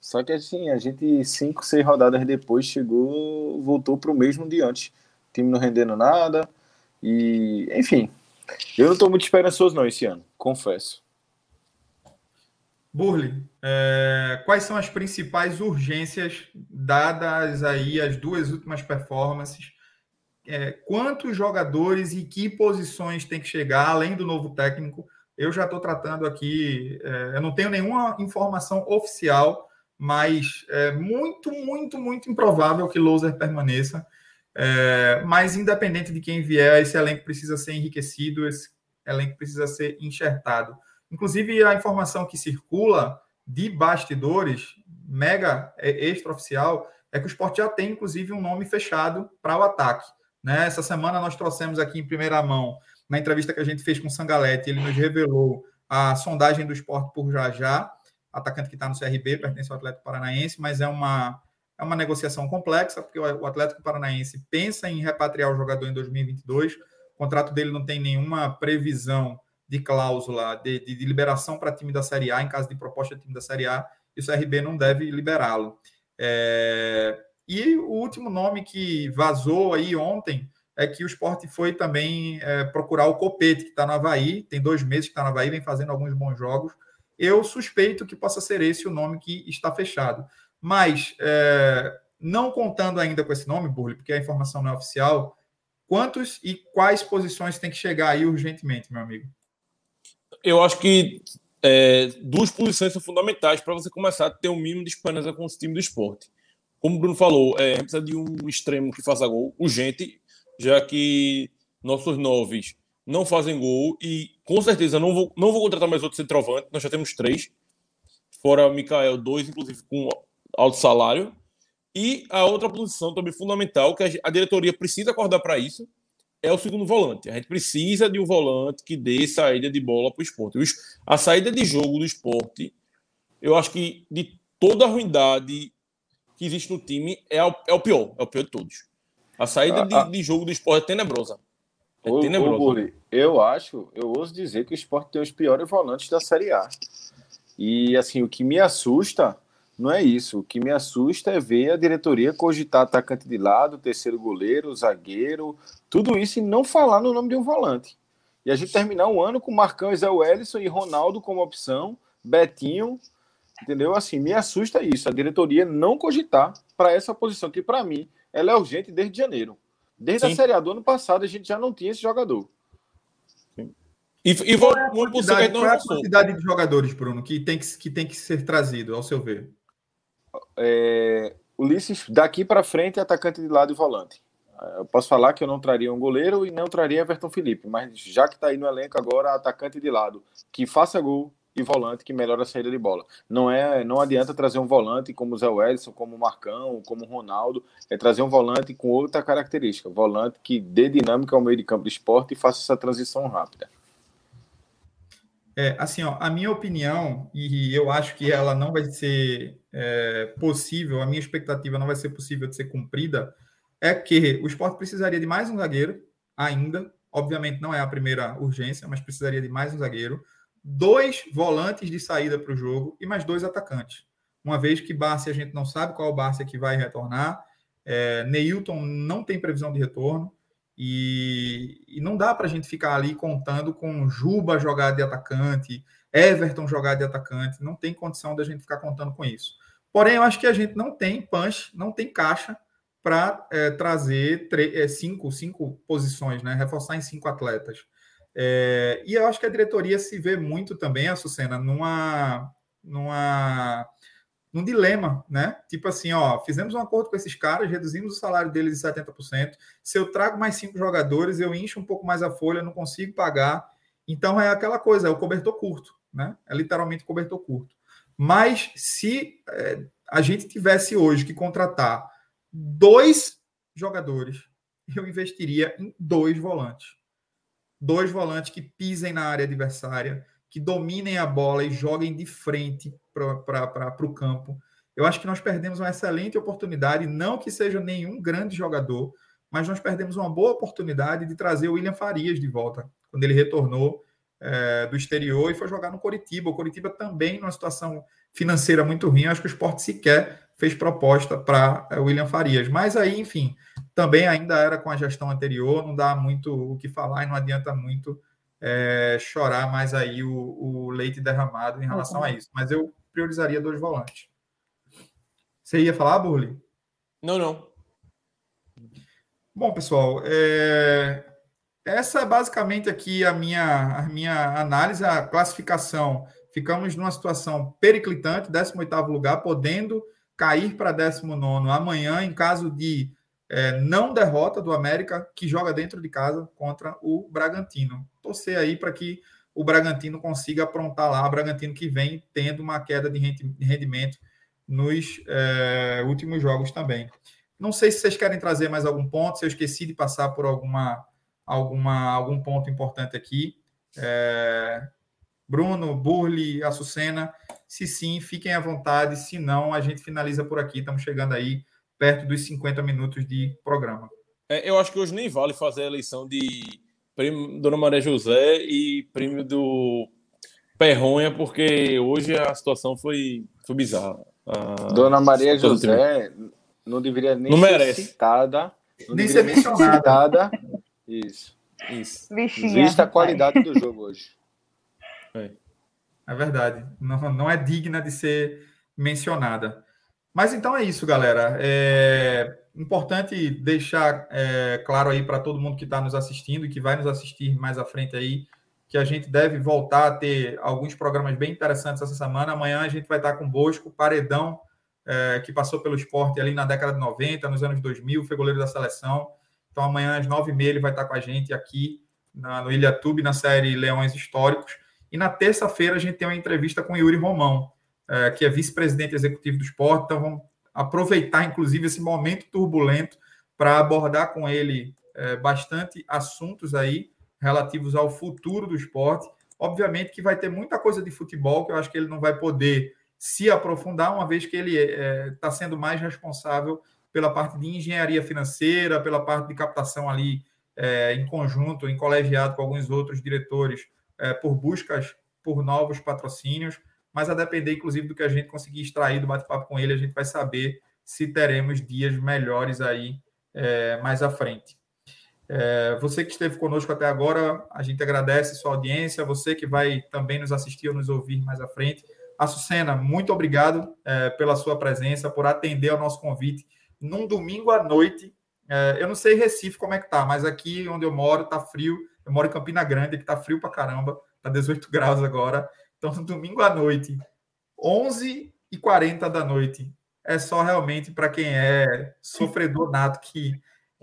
Só que assim, a gente, cinco, seis rodadas depois, chegou, voltou para o mesmo de antes. Time não rendendo nada. E, enfim, eu não estou muito esperançoso, não, esse ano, confesso. Burley, é, quais são as principais urgências dadas aí as duas últimas performances é, quantos jogadores e que posições tem que chegar, além do novo técnico. Eu já estou tratando aqui, é, eu não tenho nenhuma informação oficial, mas é muito, muito, muito improvável que Loser permaneça. É, mas independente de quem vier, esse elenco precisa ser enriquecido, esse elenco precisa ser enxertado. Inclusive, a informação que circula de bastidores, mega é, extraoficial, é que o esporte já tem, inclusive, um nome fechado para o ataque. Né? Essa semana nós trouxemos aqui em primeira mão, na entrevista que a gente fez com o Sangalete, ele nos revelou a sondagem do esporte por Jajá, atacante que está no CRB, pertence ao Atlético Paranaense, mas é uma, é uma negociação complexa, porque o Atlético Paranaense pensa em repatriar o jogador em 2022, o contrato dele não tem nenhuma previsão de cláusula de, de, de liberação para time da Série A, em caso de proposta de time da Série A, e o CRB não deve liberá-lo. É, e o último nome que vazou aí ontem é que o esporte foi também é, procurar o Copete, que está no Havaí, tem dois meses que está no Havaí, vem fazendo alguns bons jogos. Eu suspeito que possa ser esse o nome que está fechado. Mas, é, não contando ainda com esse nome, Burley, porque a informação não é oficial, quantos e quais posições tem que chegar aí urgentemente, meu amigo? Eu acho que é, duas posições são fundamentais para você começar a ter um mínimo de esperança com o time do esporte como o Bruno falou, é, precisa de um extremo que faça gol urgente, já que nossos noves não fazem gol e com certeza não vou, não vou contratar mais outro centroavante, nós já temos três, fora o Mikael, dois, inclusive com alto salário. E a outra posição também fundamental, que a diretoria precisa acordar para isso, é o segundo volante. A gente precisa de um volante que dê saída de bola para o esporte. A saída de jogo do esporte, eu acho que de toda a ruindade que existe no time é o, é o pior, é o pior de todos. A saída de, ah, de, jogo do esporte é tenebrosa. É o, tenebrosa. O eu acho, eu ouso dizer que o esporte tem os piores volantes da Série A. E assim, o que me assusta não é isso. O que me assusta é ver a diretoria cogitar atacante de lado, terceiro goleiro, zagueiro, tudo isso e não falar no nome de um volante. E a gente terminar um ano com Marcão, Zé Wellison e Ronaldo como opção, Betinho, Entendeu? Assim, me assusta isso, a diretoria não cogitar para essa posição, que para mim ela é urgente desde janeiro. Desde Sim. a Série A do ano passado a gente já não tinha esse jogador. Sim. E, e qual é a quantidade, qual é a quantidade de jogadores, Bruno, que tem que, que tem que ser trazido, ao seu ver? É, Ulisses, daqui para frente, atacante de lado e volante. Eu posso falar que eu não traria um goleiro e não traria Everton Felipe, mas já que está aí no elenco agora, atacante de lado, que faça gol, e volante que melhora a saída de bola. Não é, não adianta trazer um volante como o Zé Wellison, como o Marcão, como o Ronaldo, é trazer um volante com outra característica, volante que dê dinâmica ao meio de campo do esporte e faça essa transição rápida. É, assim, ó, a minha opinião, e eu acho que ela não vai ser é, possível, a minha expectativa não vai ser possível de ser cumprida, é que o esporte precisaria de mais um zagueiro ainda. Obviamente não é a primeira urgência, mas precisaria de mais um zagueiro dois volantes de saída para o jogo e mais dois atacantes. Uma vez que Barça a gente não sabe qual Barça que vai retornar, é, Neilton não tem previsão de retorno e, e não dá para a gente ficar ali contando com Juba jogar de atacante, Everton jogar de atacante, não tem condição da gente ficar contando com isso. Porém, eu acho que a gente não tem punch, não tem caixa para é, trazer é, cinco, cinco posições, né? reforçar em cinco atletas. É, e eu acho que a diretoria se vê muito também, Açucena, numa, numa, num dilema, né? Tipo assim, ó, fizemos um acordo com esses caras, reduzimos o salário deles em 70%. Se eu trago mais cinco jogadores, eu encho um pouco mais a folha, não consigo pagar. Então é aquela coisa, é o cobertor curto, né? É literalmente cobertor curto. Mas se é, a gente tivesse hoje que contratar dois jogadores, eu investiria em dois volantes. Dois volantes que pisem na área adversária, que dominem a bola e joguem de frente para o campo. Eu acho que nós perdemos uma excelente oportunidade, não que seja nenhum grande jogador, mas nós perdemos uma boa oportunidade de trazer o William Farias de volta, quando ele retornou é, do exterior e foi jogar no Coritiba. O Coritiba também numa situação financeira muito ruim, acho que o esporte sequer fez proposta para é, William Farias. Mas aí, enfim, também ainda era com a gestão anterior, não dá muito o que falar e não adianta muito é, chorar mais aí o, o, leite derramado em relação a isso. Mas eu priorizaria dois volantes. Você ia falar, Burli? Não, não. Bom, pessoal, é... essa é basicamente aqui a minha, a minha análise, a classificação. Ficamos numa situação periclitante, 18º lugar, podendo cair para 19 amanhã, em caso de é, não derrota do América, que joga dentro de casa contra o Bragantino. Torcer aí para que o Bragantino consiga aprontar lá, o Bragantino que vem tendo uma queda de rendimento nos é, últimos jogos também. Não sei se vocês querem trazer mais algum ponto, se eu esqueci de passar por alguma, alguma algum ponto importante aqui. É, Bruno, Burli, Açucena, se sim, fiquem à vontade, se não, a gente finaliza por aqui, estamos chegando aí perto dos 50 minutos de programa. É, eu acho que hoje nem vale fazer a eleição de primo Dona Maria José e primo do Perronha, porque hoje a situação foi, foi bizarra. A... Dona Maria José não deveria nem não ser merece. citada. nem ser mencionada. Isso. Isso. Vista a qualidade do jogo hoje. É. é verdade. Não, não é digna de ser mencionada. Mas então é isso, galera. É importante deixar é, claro aí para todo mundo que está nos assistindo e que vai nos assistir mais à frente aí, que a gente deve voltar a ter alguns programas bem interessantes essa semana. Amanhã a gente vai estar com o Bosco, Paredão, é, que passou pelo esporte ali na década de 90, nos anos 2000, foi goleiro da seleção. Então amanhã às nove e meia ele vai estar com a gente aqui na, no Ilha Tube, na série Leões Históricos. E na terça-feira a gente tem uma entrevista com Yuri Romão é, que é vice-presidente executivo do esporte. Então, vamos aproveitar, inclusive, esse momento turbulento para abordar com ele é, bastante assuntos aí relativos ao futuro do esporte. Obviamente que vai ter muita coisa de futebol que eu acho que ele não vai poder se aprofundar, uma vez que ele está é, tá sendo mais responsável pela parte de engenharia financeira, pela parte de captação ali é, em conjunto, em colegiado com alguns outros diretores, é, por buscas por novos patrocínios mas a depender, inclusive, do que a gente conseguir extrair do bate-papo com ele, a gente vai saber se teremos dias melhores aí é, mais à frente. É, você que esteve conosco até agora, a gente agradece sua audiência, você que vai também nos assistir ou nos ouvir mais à frente. Açucena, muito obrigado é, pela sua presença, por atender ao nosso convite num domingo à noite. É, eu não sei Recife como é que tá, mas aqui onde eu moro tá frio. Eu moro em Campina Grande, que tá frio pra caramba, tá 18 graus agora. Então, domingo à noite, 11 e 40 da noite, é só realmente para quem é sofredor nato que,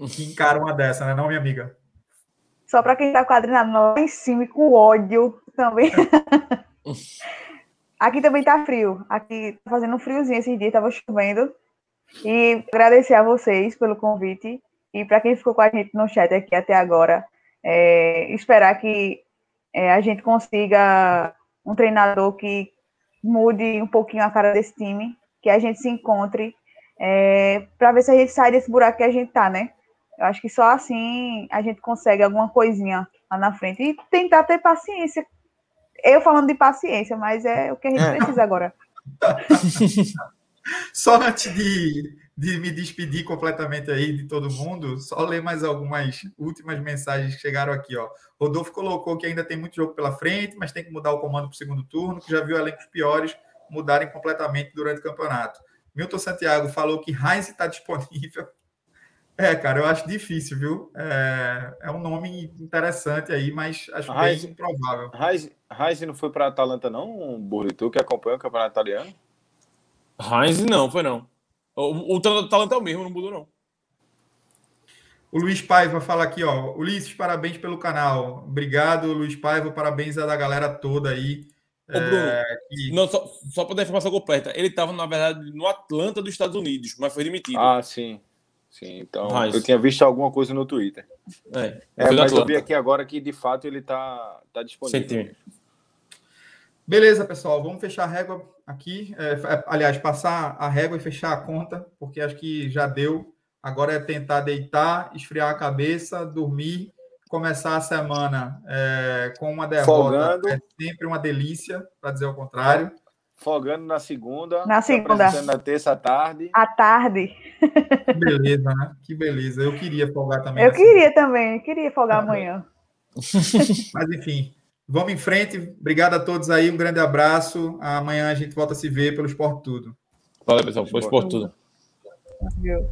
que encara uma dessa, né, não, minha amiga? Só para quem está quadrinado lá em cima e com ódio também. Aqui também está frio. Aqui tá fazendo um friozinho esses dias, estava chovendo. E agradecer a vocês pelo convite. E para quem ficou com a gente no chat aqui até agora, é, esperar que é, a gente consiga um treinador que mude um pouquinho a cara desse time, que a gente se encontre, é, para ver se a gente sai desse buraco que a gente tá, né? Eu acho que só assim a gente consegue alguma coisinha lá na frente e tentar ter paciência. Eu falando de paciência, mas é o que a gente é. precisa agora. só antes de, de me despedir completamente aí de todo mundo, só ler mais algumas últimas mensagens que chegaram aqui, ó. Rodolfo colocou que ainda tem muito jogo pela frente, mas tem que mudar o comando para o segundo turno, que já viu elencos piores mudarem completamente durante o campeonato. Milton Santiago falou que Heinz está disponível. É, cara, eu acho difícil, viu? É, é um nome interessante aí, mas acho Heinz, bem improvável. Heinz, Heinz não foi para a Atalanta, não, Burrito, que acompanha o campeonato italiano? Heinz não, foi não. O, o talento é o mesmo, não mudou não. O Luiz Paiva fala aqui, ó. Ulisses, parabéns pelo canal. Obrigado, Luiz Paiva. Parabéns a da galera toda aí. Ô, Bruno, é, que... não, só, só para dar informação completa, ele estava, na verdade, no Atlanta dos Estados Unidos, mas foi demitido. Ah, sim. Sim, então eu tinha visto alguma coisa no Twitter. É, é mas eu vi aqui agora que de fato ele está tá disponível. Beleza, pessoal, vamos fechar a régua aqui. É, é, aliás, passar a régua e fechar a conta, porque acho que já deu. Agora é tentar deitar, esfriar a cabeça, dormir, começar a semana é, com uma derrota. Folgando. É sempre uma delícia, para dizer o contrário folgando na segunda. Na segunda. Na terça à tarde. À tarde. Que beleza, né? Que beleza. Eu queria folgar também. Eu queria segunda. também. Eu queria folgar amanhã. Mas enfim, vamos em frente. Obrigado a todos aí. Um grande abraço. Amanhã a gente volta a se ver pelo Esporte Tudo. Valeu, pessoal. Foi Esporte Tudo. Valeu.